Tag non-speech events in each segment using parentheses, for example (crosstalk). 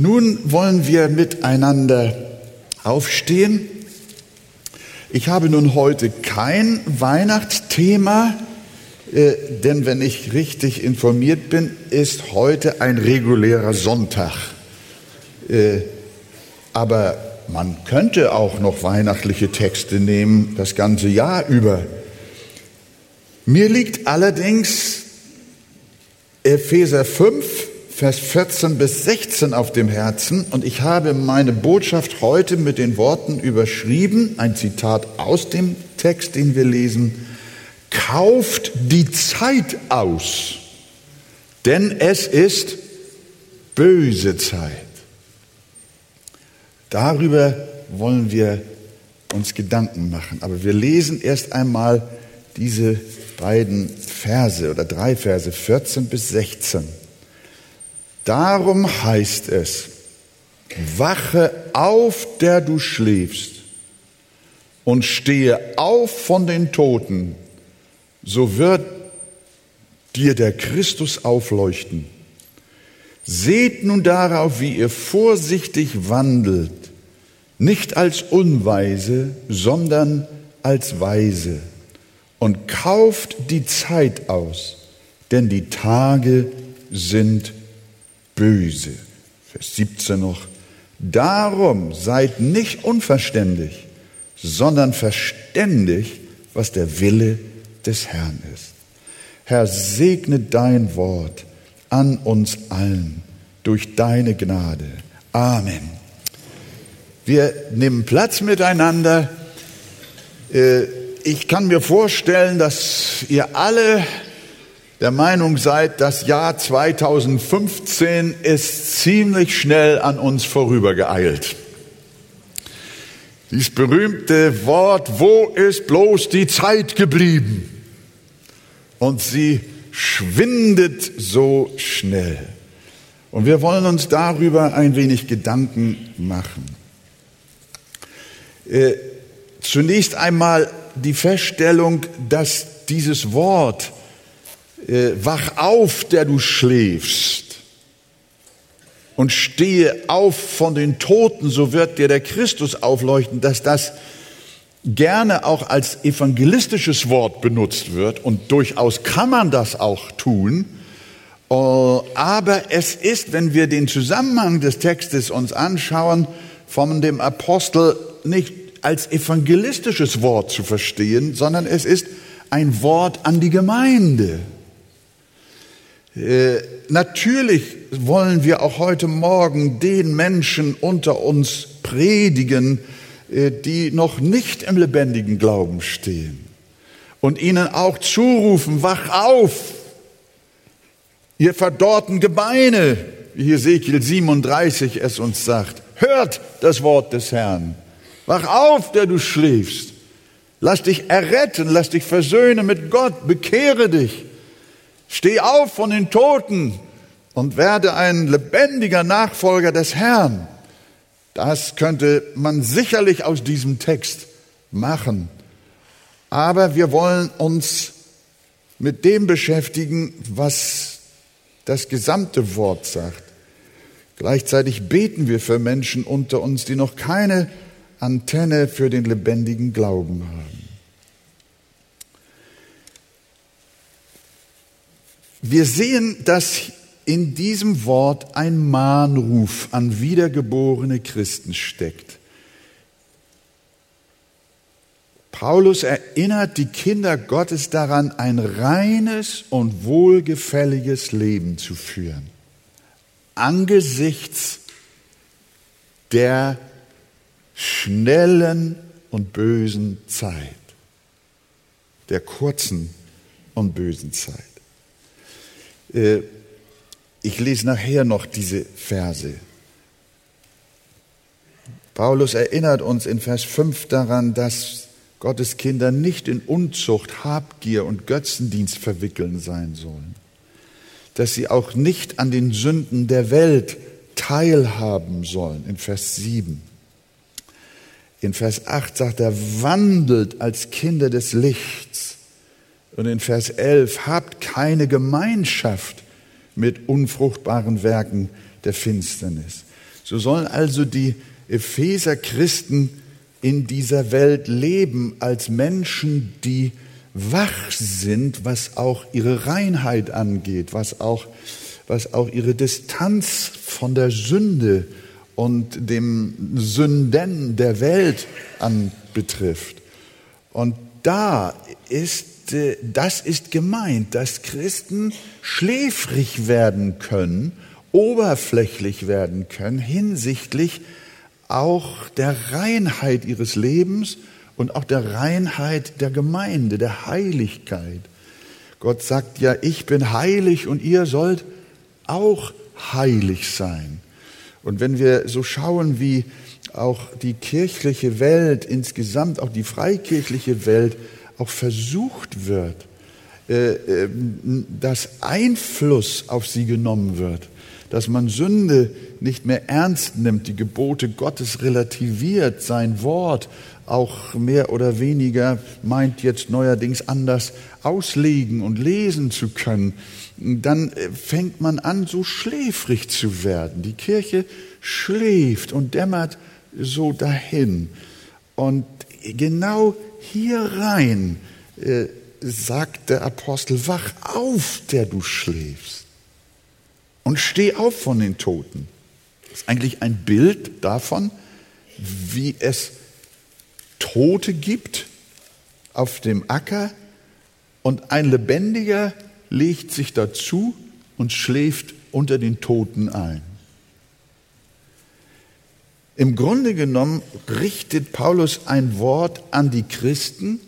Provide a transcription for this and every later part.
Nun wollen wir miteinander aufstehen. Ich habe nun heute kein Weihnachtsthema, äh, denn wenn ich richtig informiert bin, ist heute ein regulärer Sonntag. Äh, aber man könnte auch noch weihnachtliche Texte nehmen, das ganze Jahr über. Mir liegt allerdings Epheser 5, Vers 14 bis 16 auf dem Herzen und ich habe meine Botschaft heute mit den Worten überschrieben, ein Zitat aus dem Text, den wir lesen, kauft die Zeit aus, denn es ist böse Zeit. Darüber wollen wir uns Gedanken machen. Aber wir lesen erst einmal diese beiden Verse oder drei Verse, 14 bis 16. Darum heißt es, wache auf, der du schläfst, und stehe auf von den Toten, so wird dir der Christus aufleuchten. Seht nun darauf, wie ihr vorsichtig wandelt, nicht als Unweise, sondern als Weise. Und kauft die Zeit aus, denn die Tage sind böse. Vers 17 noch. Darum seid nicht unverständig, sondern verständig, was der Wille des Herrn ist. Herr, segne dein Wort an uns allen durch deine Gnade. Amen. Wir nehmen Platz miteinander. Äh, ich kann mir vorstellen, dass ihr alle der Meinung seid, das Jahr 2015 ist ziemlich schnell an uns vorübergeeilt. Dies berühmte Wort, wo ist bloß die Zeit geblieben? Und sie schwindet so schnell. Und wir wollen uns darüber ein wenig Gedanken machen. Äh, zunächst einmal die Feststellung, dass dieses Wort, wach auf, der du schläfst, und stehe auf von den Toten, so wird dir der Christus aufleuchten, dass das gerne auch als evangelistisches Wort benutzt wird und durchaus kann man das auch tun. Äh, aber es ist, wenn wir den Zusammenhang des Textes uns anschauen, von dem Apostel nicht als evangelistisches Wort zu verstehen, sondern es ist ein Wort an die Gemeinde. Äh, natürlich wollen wir auch heute Morgen den Menschen unter uns predigen, äh, die noch nicht im lebendigen Glauben stehen und ihnen auch zurufen, wach auf, ihr verdorrten Gebeine, wie Ezekiel 37 es uns sagt, hört das Wort des Herrn. Wach auf, der du schläfst. Lass dich erretten, lass dich versöhnen mit Gott, bekehre dich. Steh auf von den Toten und werde ein lebendiger Nachfolger des Herrn. Das könnte man sicherlich aus diesem Text machen. Aber wir wollen uns mit dem beschäftigen, was das gesamte Wort sagt. Gleichzeitig beten wir für Menschen unter uns, die noch keine Antenne für den lebendigen Glauben haben. Wir sehen, dass in diesem Wort ein Mahnruf an wiedergeborene Christen steckt. Paulus erinnert die Kinder Gottes daran, ein reines und wohlgefälliges Leben zu führen, angesichts der schnellen und bösen Zeit, der kurzen und bösen Zeit. Äh, ich lese nachher noch diese Verse. Paulus erinnert uns in Vers 5 daran, dass Gottes Kinder nicht in Unzucht, Habgier und Götzendienst verwickeln sein sollen, dass sie auch nicht an den Sünden der Welt teilhaben sollen, in Vers 7. In Vers 8 sagt er, wandelt als Kinder des Lichts. Und in Vers 11, habt keine Gemeinschaft mit unfruchtbaren Werken der Finsternis. So sollen also die Epheser Christen in dieser Welt leben als Menschen, die wach sind, was auch ihre Reinheit angeht, was auch, was auch ihre Distanz von der Sünde und dem Sünden der Welt anbetrifft. Und da ist, das ist gemeint, dass Christen schläfrig werden können, oberflächlich werden können hinsichtlich auch der Reinheit ihres Lebens und auch der Reinheit der Gemeinde, der Heiligkeit. Gott sagt ja, ich bin heilig und ihr sollt auch heilig sein. Und wenn wir so schauen, wie auch die kirchliche Welt insgesamt, auch die freikirchliche Welt auch versucht wird, äh, äh, dass Einfluss auf sie genommen wird, dass man Sünde nicht mehr ernst nimmt, die Gebote Gottes relativiert, sein Wort auch mehr oder weniger meint jetzt neuerdings anders auslegen und lesen zu können, dann äh, fängt man an, so schläfrig zu werden. Die Kirche schläft und dämmert so dahin. Und genau hier rein äh, sagt der Apostel, wach auf, der du schläfst. Und steh auf von den Toten. Das ist eigentlich ein Bild davon, wie es Tote gibt auf dem Acker und ein Lebendiger legt sich dazu und schläft unter den Toten ein. Im Grunde genommen richtet Paulus ein Wort an die Christen,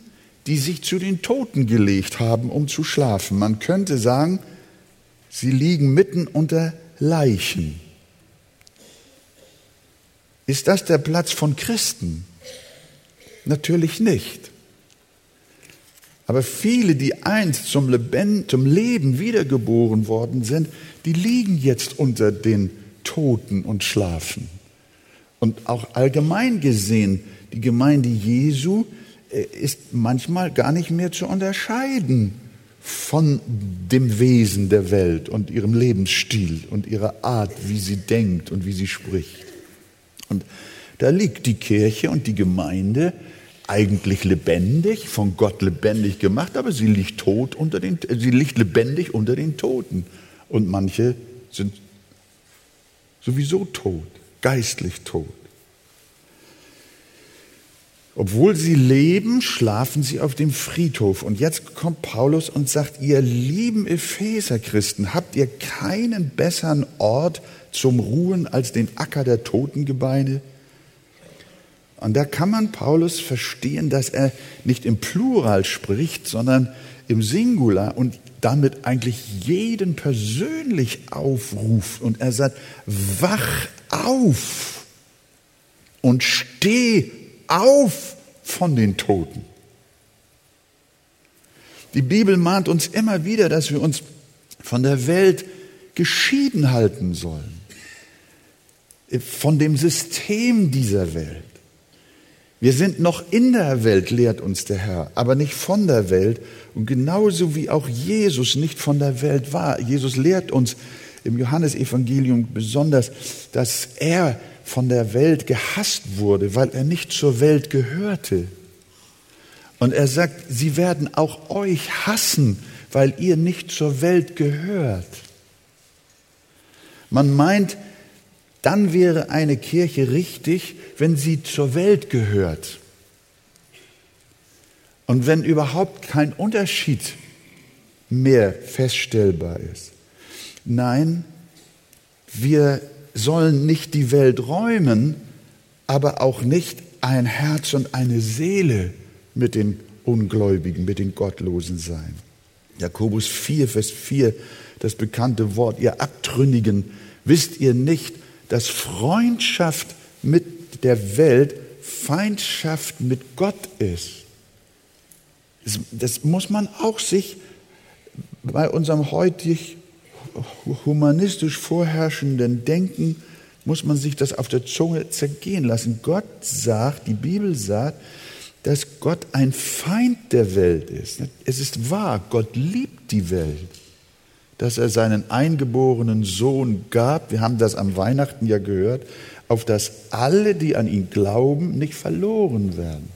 die sich zu den Toten gelegt haben, um zu schlafen. Man könnte sagen, sie liegen mitten unter Leichen. Ist das der Platz von Christen? Natürlich nicht. Aber viele, die einst zum Leben, zum Leben wiedergeboren worden sind, die liegen jetzt unter den Toten und schlafen. Und auch allgemein gesehen, die Gemeinde Jesu äh, ist manchmal gar nicht mehr zu unterscheiden von dem Wesen der Welt und ihrem Lebensstil und ihrer Art, wie sie denkt und wie sie spricht. Und da liegt die Kirche und die Gemeinde eigentlich lebendig, von Gott lebendig gemacht, aber sie liegt tot unter den, sie liegt lebendig unter den Toten. Und manche sind sowieso tot, geistlich tot. Obwohl sie leben, schlafen sie auf dem Friedhof. Und jetzt kommt Paulus und sagt, ihr lieben Epheser-Christen, habt ihr keinen besseren Ort zum Ruhen als den Acker der Totengebeine? Und da kann man Paulus verstehen, dass er nicht im Plural spricht, sondern im Singular und damit eigentlich jeden persönlich aufruft. Und er sagt, wach auf und steh auf von den Toten. Die Bibel mahnt uns immer wieder, dass wir uns von der Welt geschieden halten sollen, von dem System dieser Welt. Wir sind noch in der Welt, lehrt uns der Herr, aber nicht von der Welt. Und genauso wie auch Jesus nicht von der Welt war. Jesus lehrt uns im Johannesevangelium besonders, dass er von der Welt gehasst wurde, weil er nicht zur Welt gehörte. Und er sagt, sie werden auch euch hassen, weil ihr nicht zur Welt gehört. Man meint, dann wäre eine Kirche richtig, wenn sie zur Welt gehört. Und wenn überhaupt kein Unterschied mehr feststellbar ist. Nein, wir sollen nicht die Welt räumen, aber auch nicht ein Herz und eine Seele mit den Ungläubigen, mit den Gottlosen sein. Jakobus 4, Vers 4, das bekannte Wort, ihr Abtrünnigen, wisst ihr nicht, dass Freundschaft mit der Welt Feindschaft mit Gott ist. Das, muss man auch sich bei unserem heutig humanistisch vorherrschenden Denken, muss man sich das auf der Zunge zergehen lassen. Gott sagt, die Bibel sagt, dass Gott ein Feind der Welt ist. Es ist wahr, Gott liebt die Welt. dass er seinen eingeborenen Sohn gab. Wir haben das am Weihnachten ja gehört, auf dass alle, die an ihn glauben, nicht verloren werden.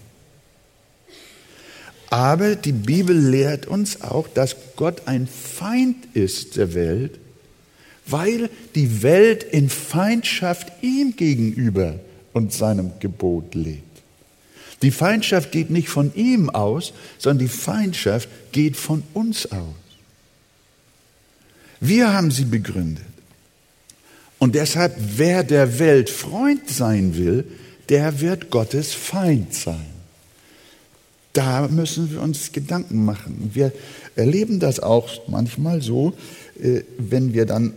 Aber die Bibel lehrt uns auch, dass Gott ein Feind ist der Welt, weil die Welt in Feindschaft ihm gegenüber und seinem Gebot lebt. Die Feindschaft geht nicht von ihm aus, sondern die Feindschaft geht von uns aus. Wir haben sie begründet. Und deshalb, wer der Welt Freund sein will, der wird Gottes Feind sein. Da müssen wir uns Gedanken machen. Wir erleben das auch manchmal so, äh, wenn wir dann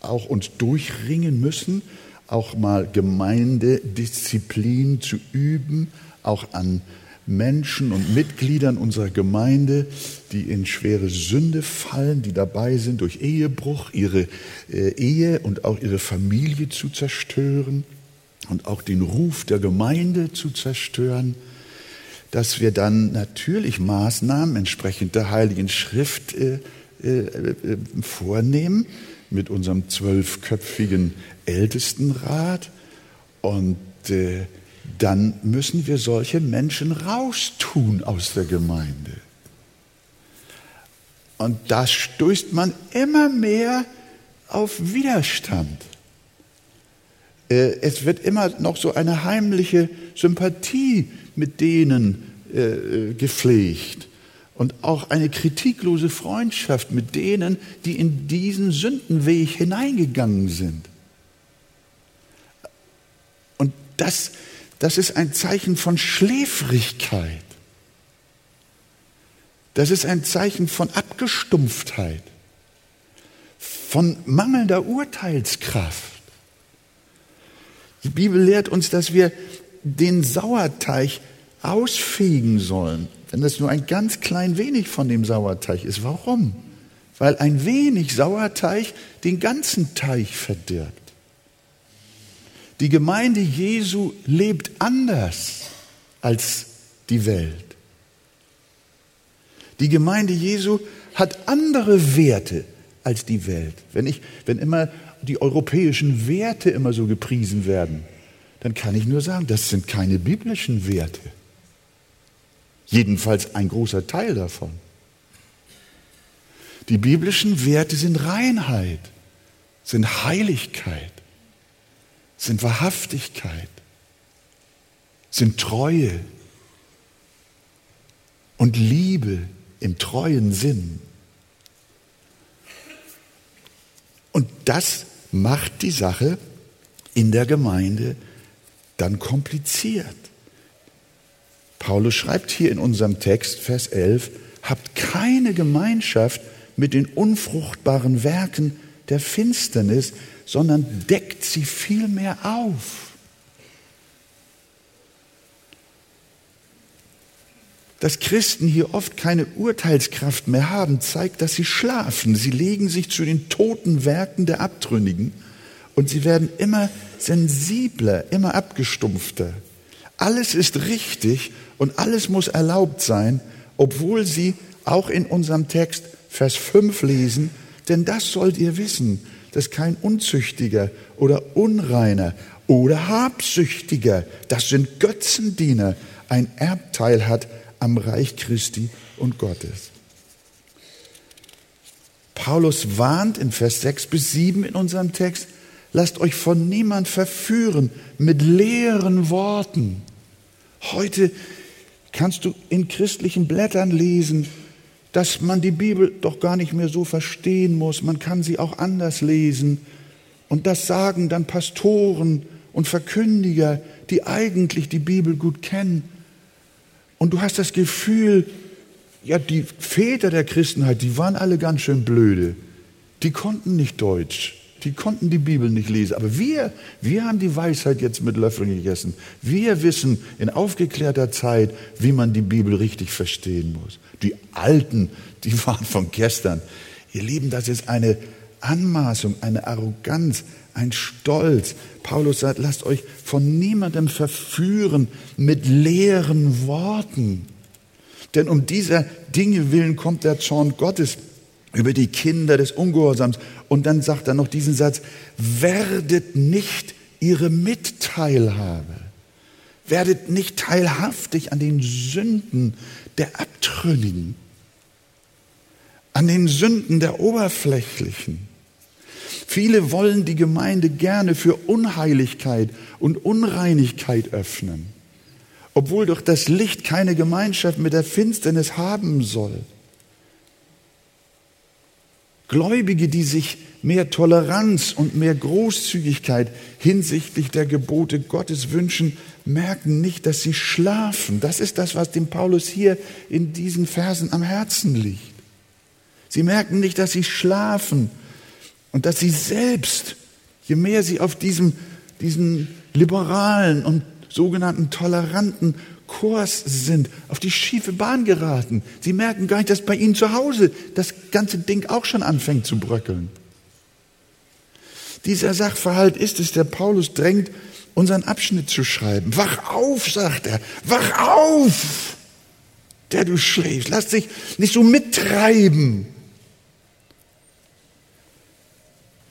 auch uns durchringen müssen, auch mal Gemeindedisziplin zu üben, auch an Menschen und Mitgliedern unserer Gemeinde, die in schwere Sünde fallen, die dabei sind, durch Ehebruch ihre äh, Ehe und auch ihre Familie zu zerstören und auch den Ruf der Gemeinde zu zerstören, dass wir dann natürlich Maßnahmen entsprechend der Heiligen Schrift äh, äh, äh vornehmen mit unserem zwölfköpfigen Ältestenrat und äh, dann müssen wir solche Menschen raustun aus der Gemeinde. Und da stößt man immer mehr auf Widerstand. Äh, es wird immer noch so eine heimliche Sympathie mit denen äh, gepflegt und auch eine kritiklose Freundschaft mit denen, die in diesen Sündenweg hineingegangen sind. Und das das ist ein Zeichen von Schläfrigkeit. Das ist ein Zeichen von Abgestumpftheit, von mangelnder Urteilskraft. Die Bibel lehrt uns, dass wir den Sauerteig ausfegen sollen, wenn das nur ein ganz klein wenig von dem Sauerteig ist. Warum? Weil ein wenig Sauerteig den ganzen Teig verdirbt. Die Gemeinde Jesu lebt anders als die Welt. Die Gemeinde Jesu hat andere Werte als die Welt. Wenn, ich, wenn immer die europäischen Werte immer so gepriesen werden, dann kann ich nur sagen, das sind keine biblischen Werte. Jedenfalls ein großer Teil davon. Die biblischen Werte sind Reinheit, sind Heiligkeit, sind Wahrhaftigkeit, sind Treue und Liebe im treuen Sinn. Und das macht die Sache in der Gemeinde dann kompliziert. Paulus schreibt hier in unserem Text, Vers 11, habt keine Gemeinschaft mit den unfruchtbaren Werken der Finsternis, sondern deckt sie vielmehr auf. Dass Christen hier oft keine Urteilskraft mehr haben, zeigt, dass sie schlafen. Sie legen sich zu den toten Werken der Abtrünnigen und sie werden immer sensibler, immer abgestumpfter. Alles ist richtig und alles muss erlaubt sein, obwohl sie auch in unserem Text Vers 5 lesen, denn das sollt ihr wissen, dass kein Unzüchtiger oder Unreiner oder Habsüchtiger, das sind Götzendiener, ein Erbteil hat am Reich Christi und Gottes. Paulus warnt in Vers 6 bis 7 in unserem Text, lasst euch von niemand verführen mit leeren Worten. Heute kannst du in christlichen Blättern lesen, dass man die Bibel doch gar nicht mehr so verstehen muss, man kann sie auch anders lesen. Und das sagen dann Pastoren und Verkündiger, die eigentlich die Bibel gut kennen. Und du hast das Gefühl, ja, die Väter der Christenheit, die waren alle ganz schön blöde. Die konnten nicht Deutsch. Die konnten die Bibel nicht lesen. Aber wir, wir haben die Weisheit jetzt mit Löffeln gegessen. Wir wissen in aufgeklärter Zeit, wie man die Bibel richtig verstehen muss. Die Alten, die (laughs) waren von gestern. Ihr Lieben, das ist eine Anmaßung, eine Arroganz, ein Stolz. Paulus sagt, lasst euch von niemandem verführen mit leeren Worten. Denn um dieser Dinge willen kommt der Zorn Gottes. Über die Kinder des Ungehorsams. Und dann sagt er noch diesen Satz, werdet nicht ihre Mitteilhabe. Werdet nicht teilhaftig an den Sünden der Abtrünnigen, an den Sünden der Oberflächlichen. Viele wollen die Gemeinde gerne für Unheiligkeit und Unreinigkeit öffnen, obwohl doch das Licht keine Gemeinschaft mit der Finsternis haben soll. Gläubige, die sich mehr Toleranz und mehr Großzügigkeit hinsichtlich der Gebote Gottes wünschen, merken nicht, dass sie schlafen. Das ist das, was dem Paulus hier in diesen Versen am Herzen liegt. Sie merken nicht, dass sie schlafen und dass sie selbst, je mehr sie auf diesem, diesen liberalen und sogenannten toleranten Kurs sind, auf die schiefe Bahn geraten. Sie merken gar nicht, dass bei ihnen zu Hause das ganze Ding auch schon anfängt zu bröckeln. Dieser Sachverhalt ist es, der Paulus drängt, unseren Abschnitt zu schreiben. Wach auf, sagt er, wach auf, der du schläfst. Lass dich nicht so mittreiben.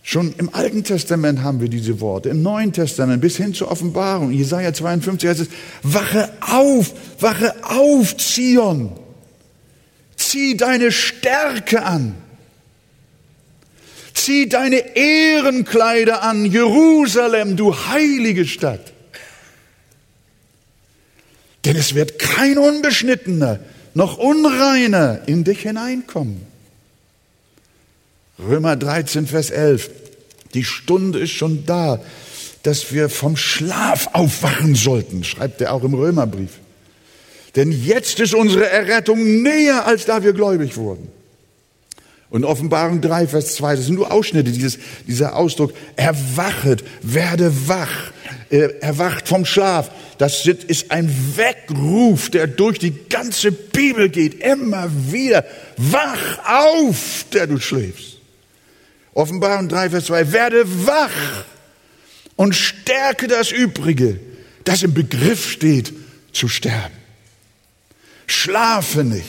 Schon im Alten Testament haben wir diese Worte, im Neuen Testament bis hin zur Offenbarung. Jesaja 52 heißt es, wache auf, wache auf, Zion. Zieh deine Stärke an. Zieh deine Ehrenkleider an, Jerusalem, du heilige Stadt. Denn es wird kein Unbeschnittener noch Unreiner in dich hineinkommen. Römer 13, Vers 11. Die Stunde ist schon da, dass wir vom Schlaf aufwachen sollten, schreibt er auch im Römerbrief. Denn jetzt ist unsere Errettung näher, als da wir gläubig wurden. Und Offenbarung 3, Vers 2, das sind nur Ausschnitte, dieses, dieser Ausdruck, erwachet, werde wach, erwacht vom Schlaf. Das ist ein Weckruf, der durch die ganze Bibel geht, immer wieder. Wach auf, der du schläfst. Offenbarung 3, Vers 2, werde wach und stärke das Übrige, das im Begriff steht zu sterben. Schlafe nicht.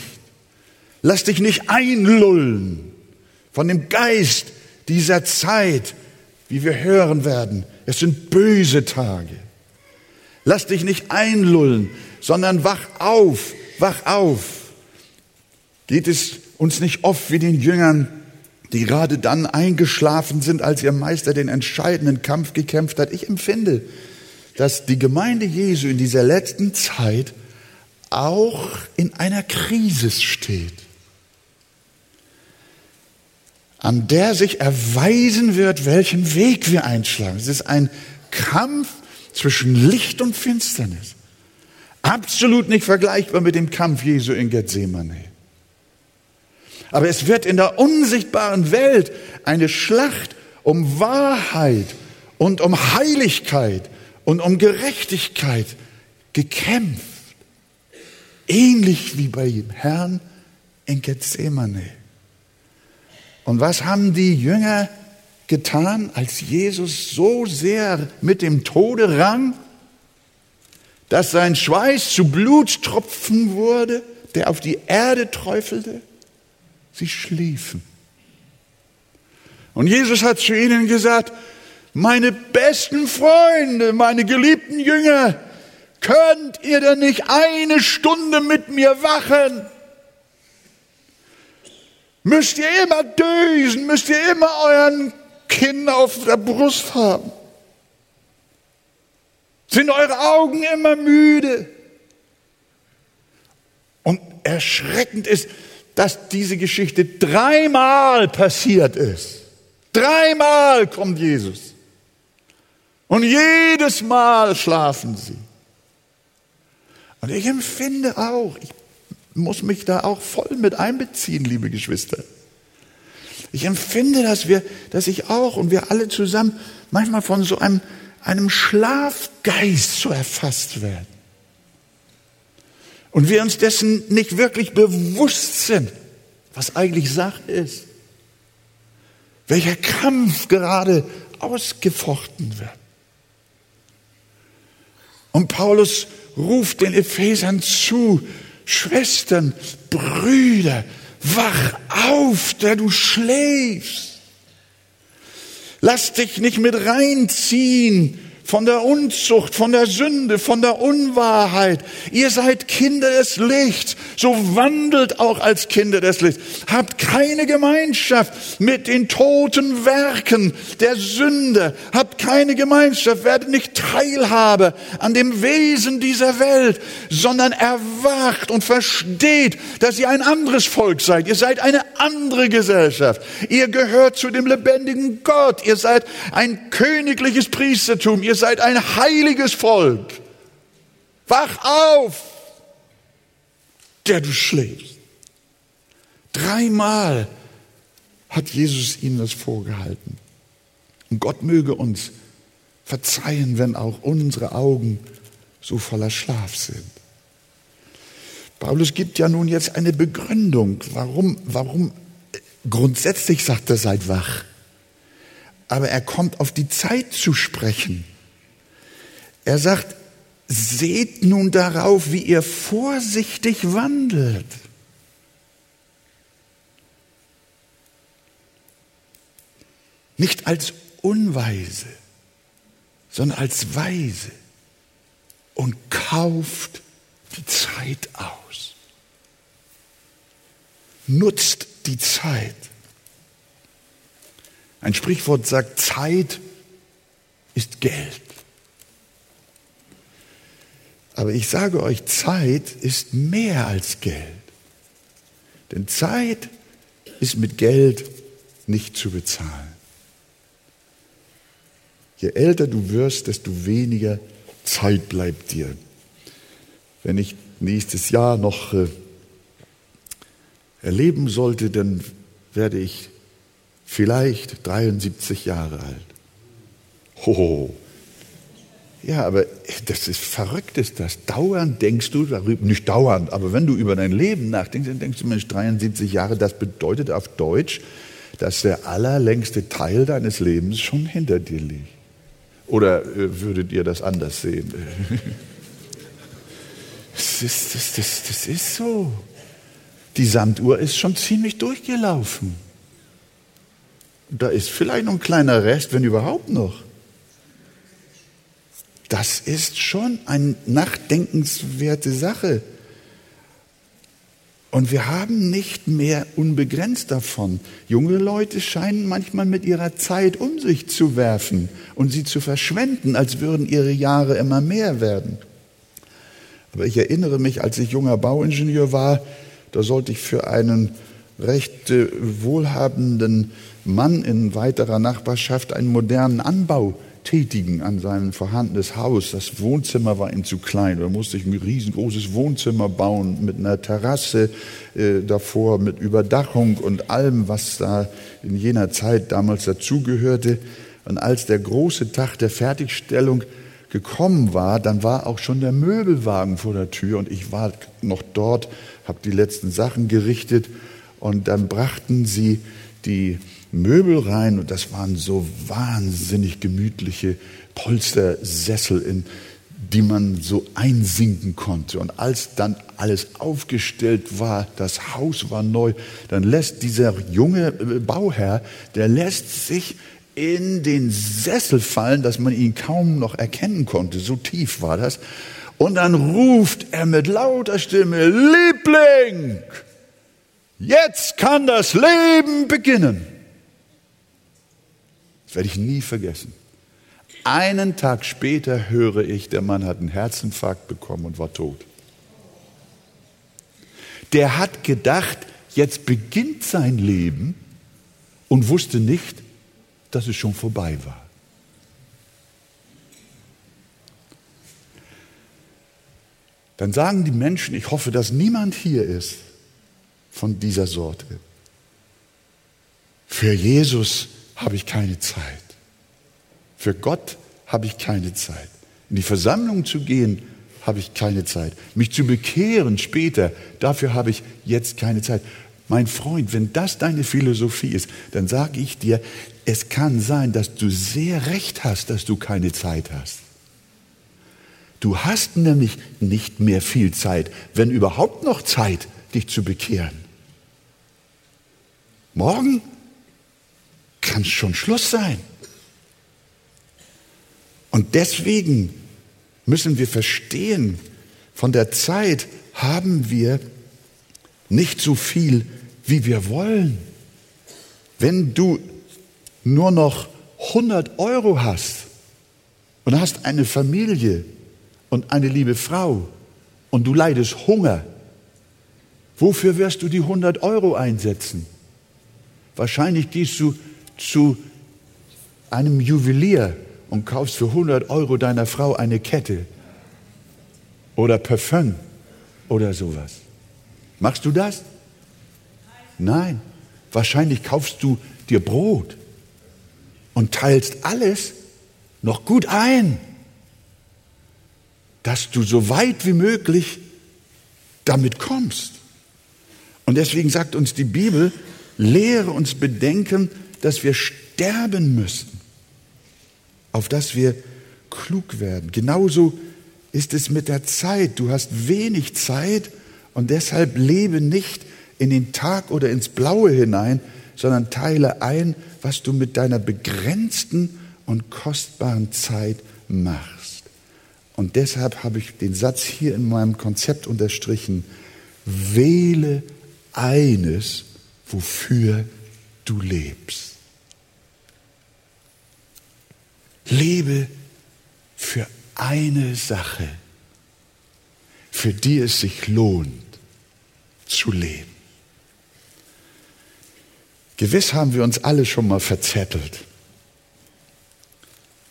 Lass dich nicht einlullen von dem Geist dieser Zeit, wie wir hören werden. Es sind böse Tage. Lass dich nicht einlullen, sondern wach auf, wach auf. Geht es uns nicht oft wie den Jüngern, die gerade dann eingeschlafen sind, als ihr Meister den entscheidenden Kampf gekämpft hat. Ich empfinde, dass die Gemeinde Jesu in dieser letzten Zeit auch in einer Krise steht, an der sich erweisen wird, welchen Weg wir einschlagen. Es ist ein Kampf zwischen Licht und Finsternis. Absolut nicht vergleichbar mit dem Kampf Jesu in Gethsemane. Aber es wird in der unsichtbaren Welt eine Schlacht um Wahrheit und um Heiligkeit und um Gerechtigkeit gekämpft. Ähnlich wie bei dem Herrn in Gethsemane. Und was haben die Jünger getan, als Jesus so sehr mit dem Tode rang, dass sein Schweiß zu Blutstropfen wurde, der auf die Erde träufelte? Sie schliefen. Und Jesus hat zu ihnen gesagt, meine besten Freunde, meine geliebten Jünger, könnt ihr denn nicht eine Stunde mit mir wachen? Müsst ihr immer dösen? Müsst ihr immer euren Kinn auf der Brust haben? Sind eure Augen immer müde? Und erschreckend ist, dass diese Geschichte dreimal passiert ist. Dreimal kommt Jesus. Und jedes Mal schlafen sie. Und ich empfinde auch, ich muss mich da auch voll mit einbeziehen, liebe Geschwister. Ich empfinde, dass wir, dass ich auch und wir alle zusammen manchmal von so einem, einem Schlafgeist so erfasst werden und wir uns dessen nicht wirklich bewusst sind, was eigentlich Sache ist. Welcher Kampf gerade ausgefochten wird. Und Paulus ruft den Ephesern zu, Schwestern, Brüder, Wach auf, der du schläfst. Lass dich nicht mit reinziehen von der Unzucht, von der Sünde, von der Unwahrheit. Ihr seid Kinder des Lichts, so wandelt auch als Kinder des Lichts. Habt keine Gemeinschaft mit den toten Werken der Sünde. Habt keine Gemeinschaft, werdet nicht Teilhabe an dem Wesen dieser Welt, sondern erwacht und versteht, dass ihr ein anderes Volk seid. Ihr seid eine andere Gesellschaft. Ihr gehört zu dem lebendigen Gott. Ihr seid ein königliches Priestertum. Ihr seid ein heiliges Volk. Wach auf, der du schläfst. Dreimal hat Jesus ihnen das vorgehalten. Und Gott möge uns verzeihen, wenn auch unsere Augen so voller Schlaf sind. Paulus gibt ja nun jetzt eine Begründung, warum, warum grundsätzlich sagt er, seid wach. Aber er kommt auf die Zeit zu sprechen. Er sagt, seht nun darauf, wie ihr vorsichtig wandelt. Nicht als Unweise, sondern als Weise und kauft die Zeit aus. Nutzt die Zeit. Ein Sprichwort sagt, Zeit ist Geld. Aber ich sage euch, Zeit ist mehr als Geld. Denn Zeit ist mit Geld nicht zu bezahlen. Je älter du wirst, desto weniger Zeit bleibt dir. Wenn ich nächstes Jahr noch äh, erleben sollte, dann werde ich vielleicht 73 Jahre alt. Hoho. Ja, aber das ist verrückt, ist das. Dauernd denkst du darüber, nicht dauernd, aber wenn du über dein Leben nachdenkst, dann denkst du, Mensch, 73 Jahre, das bedeutet auf Deutsch, dass der allerlängste Teil deines Lebens schon hinter dir liegt. Oder äh, würdet ihr das anders sehen? (laughs) das, ist, das, das, das ist so. Die Sanduhr ist schon ziemlich durchgelaufen. Da ist vielleicht noch ein kleiner Rest, wenn überhaupt noch. Das ist schon eine nachdenkenswerte Sache. Und wir haben nicht mehr unbegrenzt davon. Junge Leute scheinen manchmal mit ihrer Zeit um sich zu werfen und sie zu verschwenden, als würden ihre Jahre immer mehr werden. Aber ich erinnere mich, als ich junger Bauingenieur war, da sollte ich für einen recht äh, wohlhabenden Mann in weiterer Nachbarschaft einen modernen Anbau tätigen an sein vorhandenes Haus. Das Wohnzimmer war ihm zu klein. Da musste ich ein riesengroßes Wohnzimmer bauen mit einer Terrasse äh, davor, mit Überdachung und allem, was da in jener Zeit damals dazugehörte. Und als der große Tag der Fertigstellung gekommen war, dann war auch schon der Möbelwagen vor der Tür und ich war noch dort, habe die letzten Sachen gerichtet und dann brachten sie die Möbel rein und das waren so wahnsinnig gemütliche Polstersessel, in die man so einsinken konnte. Und als dann alles aufgestellt war, das Haus war neu, dann lässt dieser junge äh, Bauherr, der lässt sich in den Sessel fallen, dass man ihn kaum noch erkennen konnte. So tief war das. Und dann ruft er mit lauter Stimme, Liebling, jetzt kann das Leben beginnen. Werde ich nie vergessen. Einen Tag später höre ich, der Mann hat einen Herzinfarkt bekommen und war tot. Der hat gedacht, jetzt beginnt sein Leben und wusste nicht, dass es schon vorbei war. Dann sagen die Menschen, ich hoffe, dass niemand hier ist von dieser Sorte. Für Jesus habe ich keine Zeit. Für Gott habe ich keine Zeit. In die Versammlung zu gehen, habe ich keine Zeit. Mich zu bekehren später, dafür habe ich jetzt keine Zeit. Mein Freund, wenn das deine Philosophie ist, dann sage ich dir, es kann sein, dass du sehr recht hast, dass du keine Zeit hast. Du hast nämlich nicht mehr viel Zeit, wenn überhaupt noch Zeit, dich zu bekehren. Morgen kann schon Schluss sein. Und deswegen müssen wir verstehen, von der Zeit haben wir nicht so viel, wie wir wollen. Wenn du nur noch 100 Euro hast und hast eine Familie und eine liebe Frau und du leidest Hunger, wofür wirst du die 100 Euro einsetzen? Wahrscheinlich gehst du zu einem Juwelier und kaufst für 100 Euro deiner Frau eine Kette oder Parfum oder sowas. Machst du das? Nein. Wahrscheinlich kaufst du dir Brot und teilst alles noch gut ein, dass du so weit wie möglich damit kommst. Und deswegen sagt uns die Bibel, lehre uns bedenken, dass wir sterben müssen, auf dass wir klug werden. Genauso ist es mit der Zeit. Du hast wenig Zeit und deshalb lebe nicht in den Tag oder ins Blaue hinein, sondern teile ein, was du mit deiner begrenzten und kostbaren Zeit machst. Und deshalb habe ich den Satz hier in meinem Konzept unterstrichen, wähle eines, wofür du lebst. Lebe für eine Sache, für die es sich lohnt zu leben. Gewiss haben wir uns alle schon mal verzettelt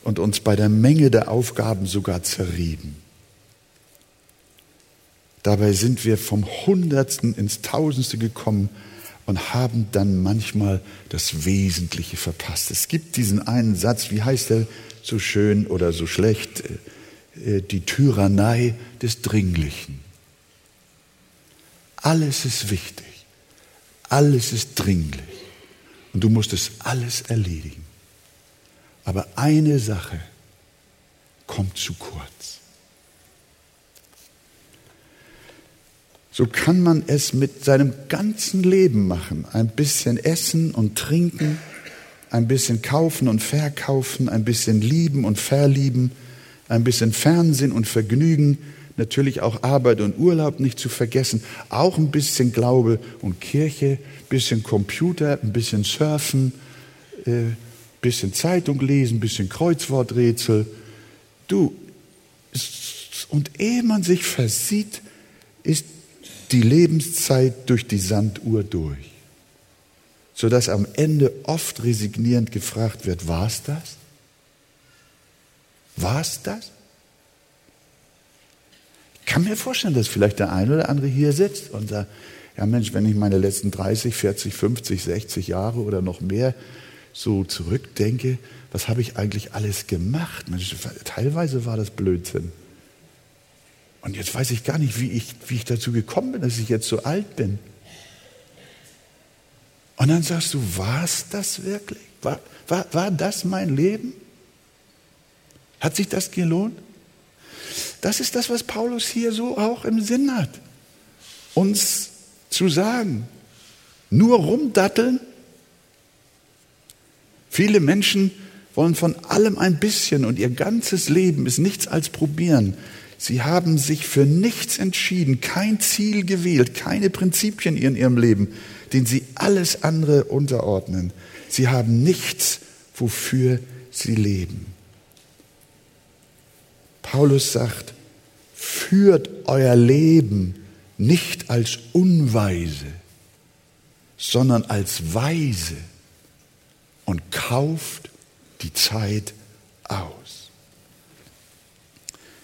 und uns bei der Menge der Aufgaben sogar zerrieben. Dabei sind wir vom Hundertsten ins Tausendste gekommen und haben dann manchmal das Wesentliche verpasst. Es gibt diesen einen Satz, wie heißt er so schön oder so schlecht, äh, die Tyrannei des Dringlichen. Alles ist wichtig, alles ist dringlich und du musst es alles erledigen. Aber eine Sache kommt zu kurz. So kann man es mit seinem ganzen Leben machen. Ein bisschen essen und trinken, ein bisschen kaufen und verkaufen, ein bisschen lieben und verlieben, ein bisschen Fernsehen und Vergnügen, natürlich auch Arbeit und Urlaub nicht zu vergessen, auch ein bisschen Glaube und Kirche, ein bisschen Computer, ein bisschen Surfen, äh, bisschen Zeitung lesen, bisschen Kreuzworträtsel. Du, und ehe man sich versieht, ist die Lebenszeit durch die Sanduhr durch, sodass am Ende oft resignierend gefragt wird, war es das? War es das? Ich kann mir vorstellen, dass vielleicht der eine oder andere hier sitzt und sagt, ja Mensch, wenn ich meine letzten 30, 40, 50, 60 Jahre oder noch mehr so zurückdenke, was habe ich eigentlich alles gemacht? Mensch, teilweise war das Blödsinn. Und jetzt weiß ich gar nicht, wie ich, wie ich dazu gekommen bin, dass ich jetzt so alt bin. Und dann sagst du, war es das wirklich? War, war, war das mein Leben? Hat sich das gelohnt? Das ist das, was Paulus hier so auch im Sinn hat, uns zu sagen. Nur rumdatteln Viele Menschen wollen von allem ein bisschen und ihr ganzes Leben ist nichts als probieren. Sie haben sich für nichts entschieden, kein Ziel gewählt, keine Prinzipien in ihrem Leben, denen sie alles andere unterordnen. Sie haben nichts, wofür sie leben. Paulus sagt, führt euer Leben nicht als unweise, sondern als weise und kauft die Zeit aus.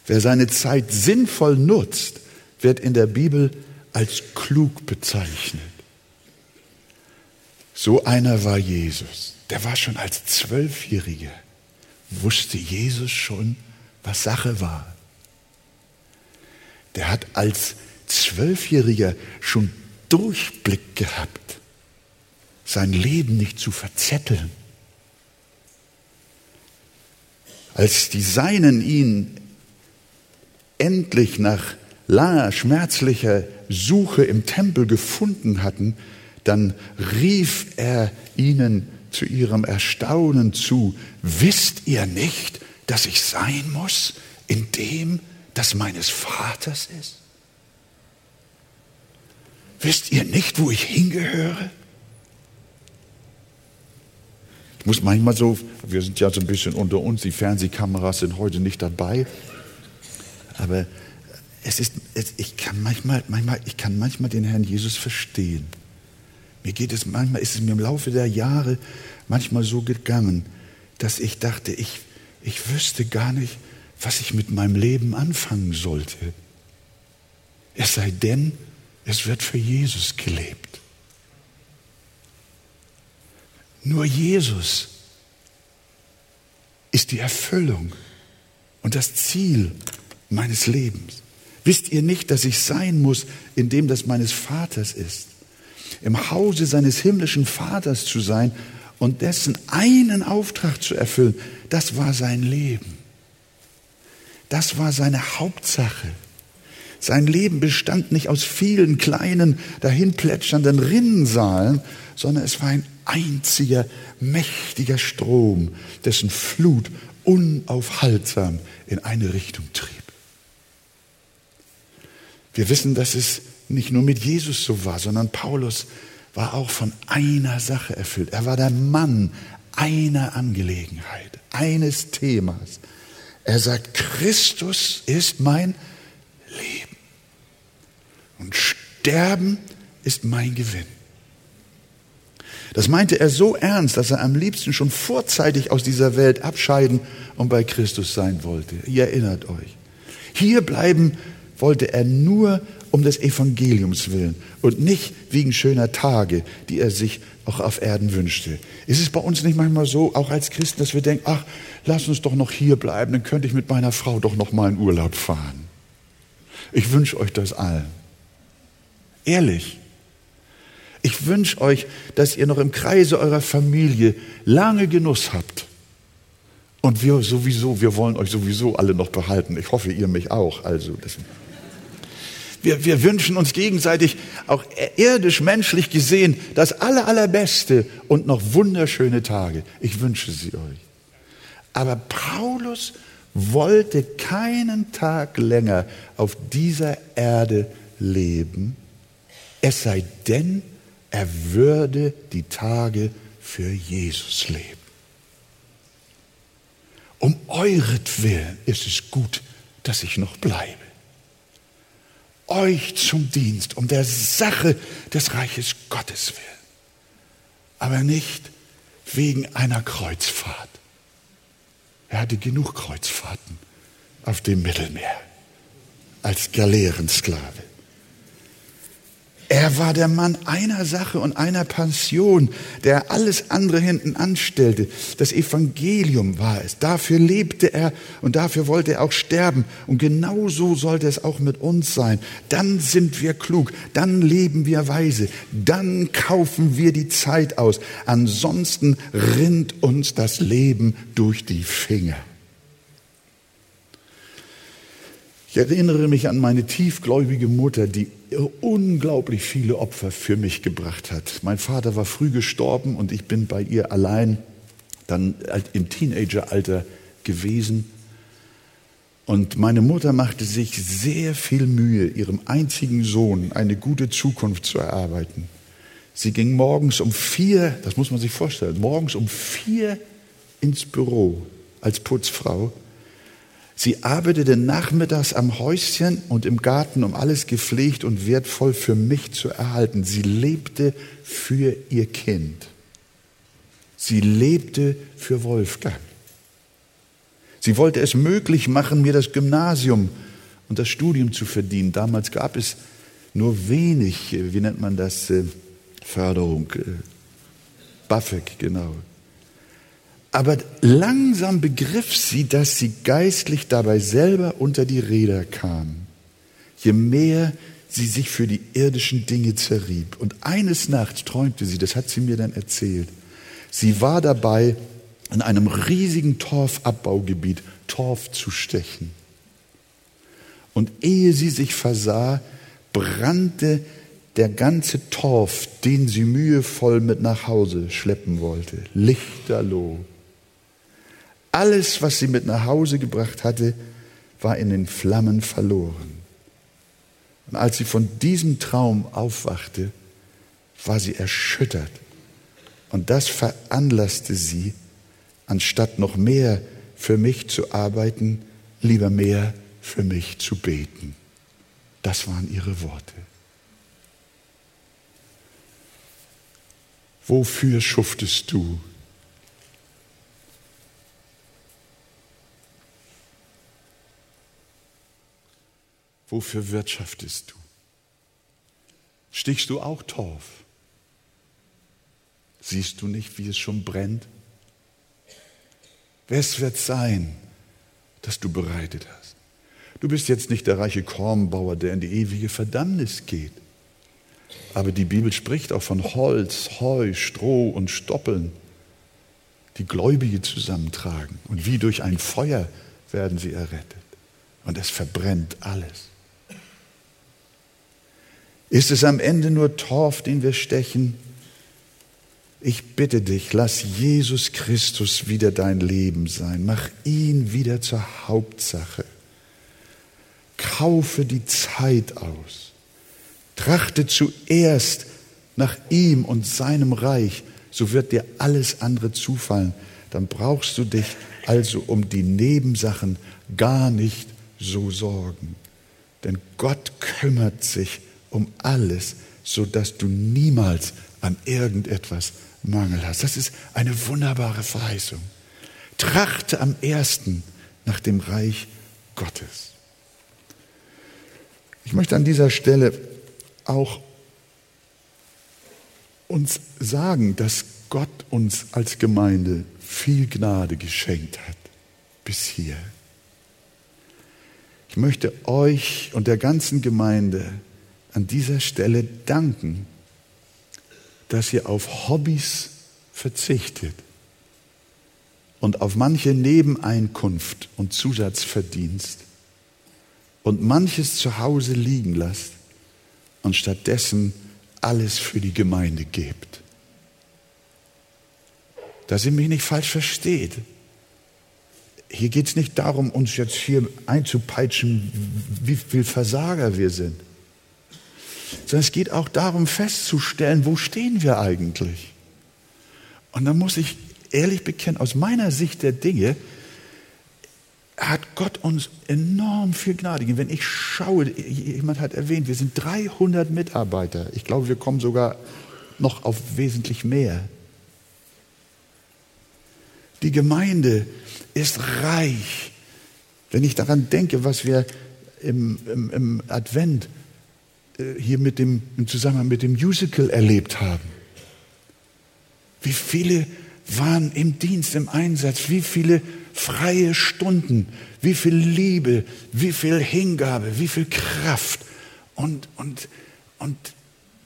Wer seine Zeit sinnvoll nutzt, wird in der Bibel als klug bezeichnet. So einer war Jesus. Der war schon als Zwölfjähriger, wusste Jesus schon, was Sache war. Der hat als Zwölfjähriger schon Durchblick gehabt sein Leben nicht zu verzetteln. Als die Seinen ihn endlich nach langer, schmerzlicher Suche im Tempel gefunden hatten, dann rief er ihnen zu ihrem Erstaunen zu, wisst ihr nicht, dass ich sein muss in dem, das meines Vaters ist? Wisst ihr nicht, wo ich hingehöre? Ich muss manchmal so, wir sind ja so ein bisschen unter uns, die Fernsehkameras sind heute nicht dabei, aber es ist, es, ich kann manchmal, manchmal, ich kann manchmal den Herrn Jesus verstehen. Mir geht es manchmal, ist es mir im Laufe der Jahre manchmal so gegangen, dass ich dachte, ich, ich wüsste gar nicht, was ich mit meinem Leben anfangen sollte. Es sei denn, es wird für Jesus gelebt. Nur Jesus ist die Erfüllung und das Ziel meines Lebens. Wisst ihr nicht, dass ich sein muss in dem, das meines Vaters ist? Im Hause seines himmlischen Vaters zu sein und dessen einen Auftrag zu erfüllen, das war sein Leben. Das war seine Hauptsache. Sein Leben bestand nicht aus vielen kleinen, dahinplätschernden Rinnensaalen, sondern es war ein einziger, mächtiger Strom, dessen Flut unaufhaltsam in eine Richtung trieb. Wir wissen, dass es nicht nur mit Jesus so war, sondern Paulus war auch von einer Sache erfüllt. Er war der Mann einer Angelegenheit, eines Themas. Er sagt, Christus ist mein Leben. Und Sterben ist mein Gewinn. Das meinte er so ernst, dass er am liebsten schon vorzeitig aus dieser Welt abscheiden und bei Christus sein wollte. Ihr erinnert euch. Hier bleiben wollte er nur um des Evangeliums willen und nicht wegen schöner Tage, die er sich auch auf Erden wünschte. Ist es bei uns nicht manchmal so, auch als Christen, dass wir denken, ach, lass uns doch noch hier bleiben, dann könnte ich mit meiner Frau doch noch mal in Urlaub fahren. Ich wünsche euch das allen. Ehrlich. Ich wünsche euch, dass ihr noch im Kreise eurer Familie lange Genuss habt. Und wir sowieso, wir wollen euch sowieso alle noch behalten. Ich hoffe, ihr mich auch. Also, das wir, wir wünschen uns gegenseitig, auch irdisch, menschlich gesehen, das aller, allerbeste und noch wunderschöne Tage. Ich wünsche sie euch. Aber Paulus wollte keinen Tag länger auf dieser Erde leben, es sei denn, er würde die Tage für Jesus leben. Um euretwillen ist es gut, dass ich noch bleibe euch zum Dienst, um der Sache des Reiches Gottes willen, aber nicht wegen einer Kreuzfahrt. Er hatte genug Kreuzfahrten auf dem Mittelmeer als Galeerensklave. Er war der Mann einer Sache und einer Pension, der alles andere hinten anstellte. Das Evangelium war es. Dafür lebte er und dafür wollte er auch sterben. Und genau so sollte es auch mit uns sein. Dann sind wir klug, dann leben wir weise, dann kaufen wir die Zeit aus. Ansonsten rinnt uns das Leben durch die Finger. Ich erinnere mich an meine tiefgläubige Mutter, die unglaublich viele Opfer für mich gebracht hat. Mein Vater war früh gestorben und ich bin bei ihr allein dann im Teenageralter gewesen. Und meine Mutter machte sich sehr viel Mühe, ihrem einzigen Sohn eine gute Zukunft zu erarbeiten. Sie ging morgens um vier, das muss man sich vorstellen, morgens um vier ins Büro als Putzfrau Sie arbeitete nachmittags am Häuschen und im Garten, um alles gepflegt und wertvoll für mich zu erhalten. Sie lebte für ihr Kind. Sie lebte für Wolfgang. Sie wollte es möglich machen, mir das Gymnasium und das Studium zu verdienen. Damals gab es nur wenig, äh, wie nennt man das, äh, Förderung, äh, BAföG, genau. Aber langsam begriff sie, dass sie geistlich dabei selber unter die Räder kam. Je mehr sie sich für die irdischen Dinge zerrieb. Und eines Nachts träumte sie, das hat sie mir dann erzählt, sie war dabei, in einem riesigen Torfabbaugebiet Torf zu stechen. Und ehe sie sich versah, brannte der ganze Torf, den sie mühevoll mit nach Hause schleppen wollte, lichterloh. Alles, was sie mit nach Hause gebracht hatte, war in den Flammen verloren. Und als sie von diesem Traum aufwachte, war sie erschüttert. Und das veranlasste sie, anstatt noch mehr für mich zu arbeiten, lieber mehr für mich zu beten. Das waren ihre Worte. Wofür schuftest du? Wofür wirtschaftest du? Stichst du auch Torf? Siehst du nicht, wie es schon brennt? Wes wird sein, das du bereitet hast? Du bist jetzt nicht der reiche Kornbauer, der in die ewige Verdammnis geht. Aber die Bibel spricht auch von Holz, Heu, Stroh und Stoppeln, die Gläubige zusammentragen. Und wie durch ein Feuer werden sie errettet. Und es verbrennt alles. Ist es am Ende nur Torf, den wir stechen? Ich bitte dich, lass Jesus Christus wieder dein Leben sein. Mach ihn wieder zur Hauptsache. Kaufe die Zeit aus. Trachte zuerst nach ihm und seinem Reich, so wird dir alles andere zufallen. Dann brauchst du dich also um die Nebensachen gar nicht so sorgen. Denn Gott kümmert sich um alles, sodass du niemals an irgendetwas Mangel hast. Das ist eine wunderbare Verheißung. Trachte am ersten nach dem Reich Gottes. Ich möchte an dieser Stelle auch uns sagen, dass Gott uns als Gemeinde viel Gnade geschenkt hat bis hier. Ich möchte euch und der ganzen Gemeinde an dieser Stelle danken, dass ihr auf Hobbys verzichtet und auf manche Nebeneinkunft und Zusatzverdienst und manches zu Hause liegen lasst und stattdessen alles für die Gemeinde gebt. Dass ihr mich nicht falsch versteht. Hier geht es nicht darum, uns jetzt hier einzupeitschen, wie viel Versager wir sind sondern es geht auch darum festzustellen, wo stehen wir eigentlich. Und da muss ich ehrlich bekennen, aus meiner Sicht der Dinge hat Gott uns enorm viel Gnade gegeben. Wenn ich schaue, jemand hat erwähnt, wir sind 300 Mitarbeiter. Ich glaube, wir kommen sogar noch auf wesentlich mehr. Die Gemeinde ist reich. Wenn ich daran denke, was wir im, im, im Advent hier mit dem, im Zusammenhang mit dem Musical erlebt haben. Wie viele waren im Dienst, im Einsatz, wie viele freie Stunden, wie viel Liebe, wie viel Hingabe, wie viel Kraft? Und, und, und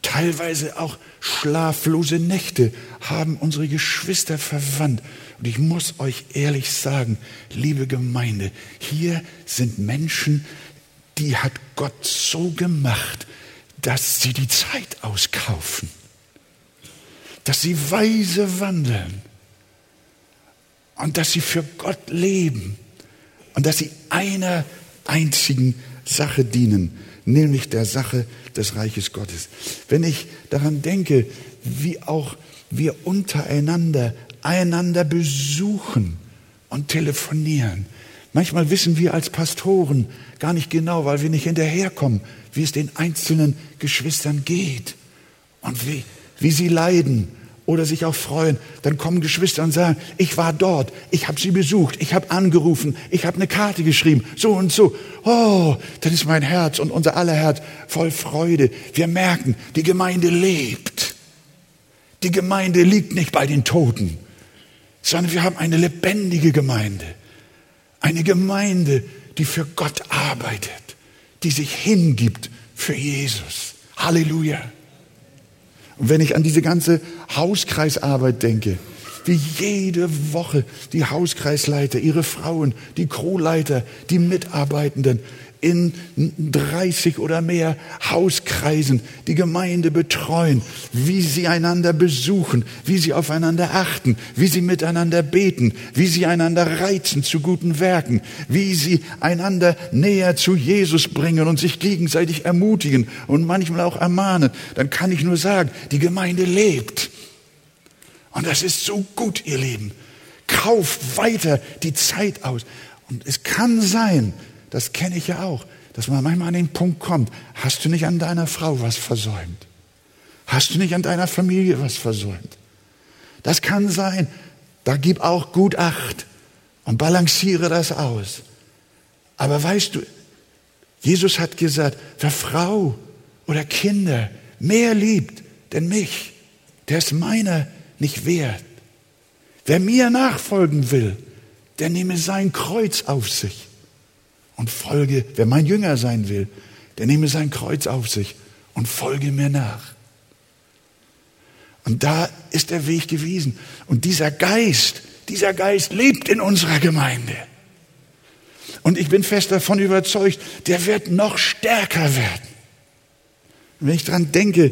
teilweise auch schlaflose Nächte haben unsere Geschwister verwandt. Und ich muss euch ehrlich sagen, liebe Gemeinde, hier sind Menschen, die hat Gott so gemacht, dass sie die Zeit auskaufen, dass sie weise wandeln und dass sie für Gott leben und dass sie einer einzigen Sache dienen, nämlich der Sache des Reiches Gottes. Wenn ich daran denke, wie auch wir untereinander einander besuchen und telefonieren. Manchmal wissen wir als Pastoren gar nicht genau, weil wir nicht hinterherkommen, wie es den einzelnen Geschwistern geht und wie, wie sie leiden oder sich auch freuen. Dann kommen Geschwister und sagen, ich war dort, ich habe sie besucht, ich habe angerufen, ich habe eine Karte geschrieben, so und so. Oh, dann ist mein Herz und unser aller Herz voll Freude. Wir merken, die Gemeinde lebt. Die Gemeinde liegt nicht bei den Toten, sondern wir haben eine lebendige Gemeinde. Eine Gemeinde, die für Gott arbeitet die sich hingibt für Jesus. Halleluja. Und wenn ich an diese ganze Hauskreisarbeit denke, wie jede Woche die Hauskreisleiter, ihre Frauen, die Crewleiter, die Mitarbeitenden in 30 oder mehr Hauskreisen die Gemeinde betreuen, wie sie einander besuchen, wie sie aufeinander achten, wie sie miteinander beten, wie sie einander reizen zu guten Werken, wie sie einander näher zu Jesus bringen und sich gegenseitig ermutigen und manchmal auch ermahnen, dann kann ich nur sagen, die Gemeinde lebt. Und das ist so gut, ihr Lieben. Kauft weiter die Zeit aus. Und es kann sein, das kenne ich ja auch, dass man manchmal an den Punkt kommt, hast du nicht an deiner Frau was versäumt? Hast du nicht an deiner Familie was versäumt? Das kann sein. Da gib auch gut Acht und balanciere das aus. Aber weißt du, Jesus hat gesagt, wer Frau oder Kinder mehr liebt denn mich, der ist meiner nicht wert. Wer mir nachfolgen will, der nehme sein Kreuz auf sich und folge, wer mein Jünger sein will, der nehme sein Kreuz auf sich und folge mir nach. Und da ist der Weg gewesen. Und dieser Geist, dieser Geist lebt in unserer Gemeinde. Und ich bin fest davon überzeugt, der wird noch stärker werden. wenn ich daran denke,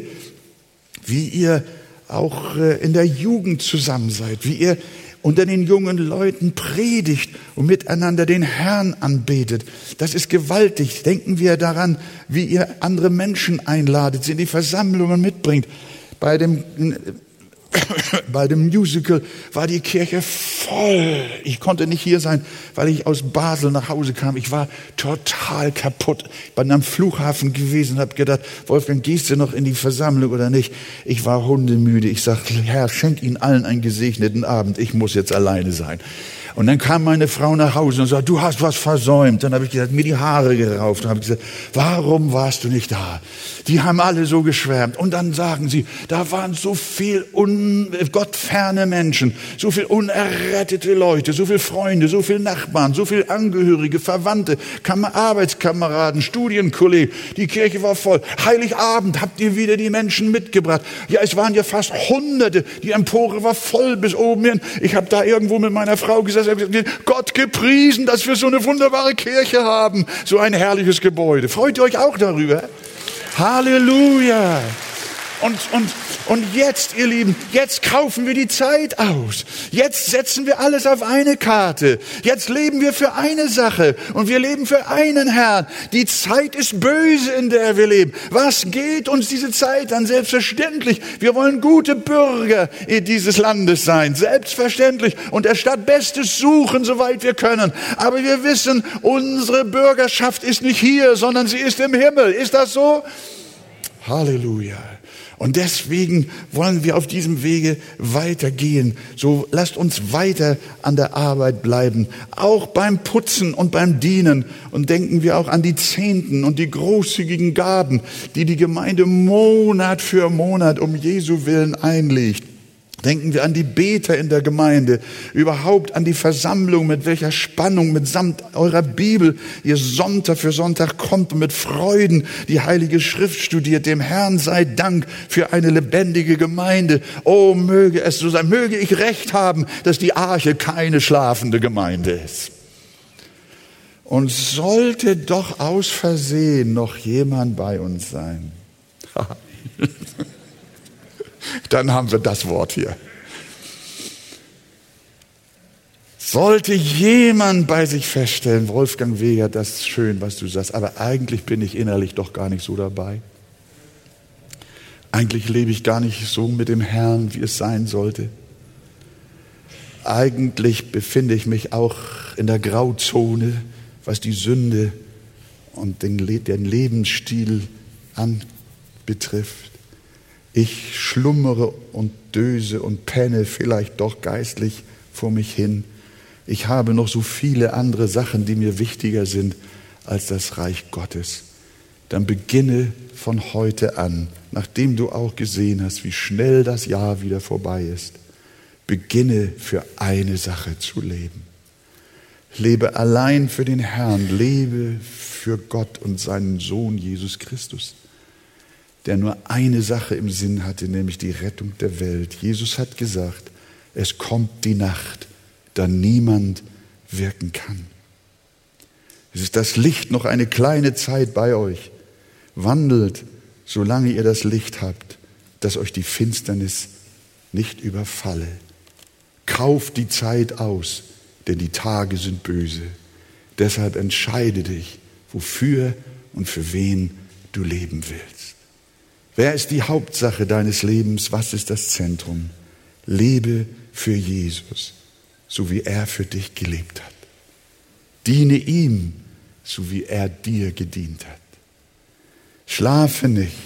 wie ihr auch äh, in der Jugend zusammen seid, wie ihr unter den jungen Leuten predigt und miteinander den Herrn anbetet. Das ist gewaltig. Denken wir daran, wie ihr andere Menschen einladet, sie in die Versammlungen mitbringt. Bei dem (laughs) bei dem Musical war die Kirche voll. Ich konnte nicht hier sein, weil ich aus Basel nach Hause kam. Ich war total kaputt. Ich bin am Flughafen gewesen habe gedacht, Wolfgang, gehst du noch in die Versammlung oder nicht? Ich war hundemüde. Ich sagte, Herr, schenk Ihnen allen einen gesegneten Abend. Ich muss jetzt alleine sein. Und dann kam meine Frau nach Hause und sagte, du hast was versäumt. Dann habe ich gesagt, mir die Haare gerauft und habe gesagt, warum warst du nicht da? Die haben alle so geschwärmt. Und dann sagen sie, da waren so viel un gottferne Menschen, so viel unerrettete Leute, so viel Freunde, so viel Nachbarn, so viel Angehörige, Verwandte, Arbeitskameraden, Studienkollegen. Die Kirche war voll. Heiligabend habt ihr wieder die Menschen mitgebracht. Ja, es waren ja fast Hunderte. Die Empore war voll bis oben hin. Ich habe da irgendwo mit meiner Frau gesagt, Gott gepriesen, dass wir so eine wunderbare Kirche haben, so ein herrliches Gebäude. Freut ihr euch auch darüber? Halleluja! Und, und, und jetzt, ihr Lieben, jetzt kaufen wir die Zeit aus. Jetzt setzen wir alles auf eine Karte. Jetzt leben wir für eine Sache und wir leben für einen Herrn. Die Zeit ist böse, in der wir leben. Was geht uns diese Zeit an? Selbstverständlich. Wir wollen gute Bürger dieses Landes sein. Selbstverständlich. Und der Stadt Bestes suchen, soweit wir können. Aber wir wissen, unsere Bürgerschaft ist nicht hier, sondern sie ist im Himmel. Ist das so? Halleluja. Und deswegen wollen wir auf diesem Wege weitergehen. So lasst uns weiter an der Arbeit bleiben, auch beim Putzen und beim Dienen. Und denken wir auch an die Zehnten und die großzügigen Gaben, die die Gemeinde Monat für Monat um Jesu Willen einlegt. Denken wir an die Beter in der Gemeinde, überhaupt an die Versammlung, mit welcher Spannung, mitsamt eurer Bibel ihr Sonntag für Sonntag kommt und mit Freuden die Heilige Schrift studiert. Dem Herrn sei Dank für eine lebendige Gemeinde. Oh, möge es so sein, möge ich recht haben, dass die Arche keine schlafende Gemeinde ist. Und sollte doch aus Versehen noch jemand bei uns sein. (laughs) Dann haben wir das Wort hier. Sollte jemand bei sich feststellen, Wolfgang Weger, das ist schön, was du sagst, aber eigentlich bin ich innerlich doch gar nicht so dabei. Eigentlich lebe ich gar nicht so mit dem Herrn, wie es sein sollte. Eigentlich befinde ich mich auch in der Grauzone, was die Sünde und den, den Lebensstil anbetrifft. Ich schlummere und döse und penne vielleicht doch geistlich vor mich hin. Ich habe noch so viele andere Sachen, die mir wichtiger sind als das Reich Gottes. Dann beginne von heute an, nachdem du auch gesehen hast, wie schnell das Jahr wieder vorbei ist, beginne für eine Sache zu leben. Lebe allein für den Herrn, lebe für Gott und seinen Sohn Jesus Christus der nur eine Sache im Sinn hatte, nämlich die Rettung der Welt. Jesus hat gesagt, es kommt die Nacht, da niemand wirken kann. Es ist das Licht noch eine kleine Zeit bei euch. Wandelt, solange ihr das Licht habt, dass euch die Finsternis nicht überfalle. Kauft die Zeit aus, denn die Tage sind böse. Deshalb entscheide dich, wofür und für wen du leben willst. Wer ist die Hauptsache deines Lebens? Was ist das Zentrum? Lebe für Jesus, so wie er für dich gelebt hat. Diene ihm, so wie er dir gedient hat. Schlafe nicht,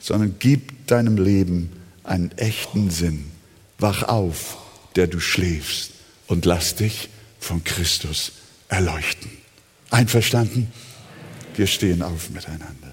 sondern gib deinem Leben einen echten Sinn. Wach auf, der du schläfst, und lass dich von Christus erleuchten. Einverstanden? Wir stehen auf miteinander.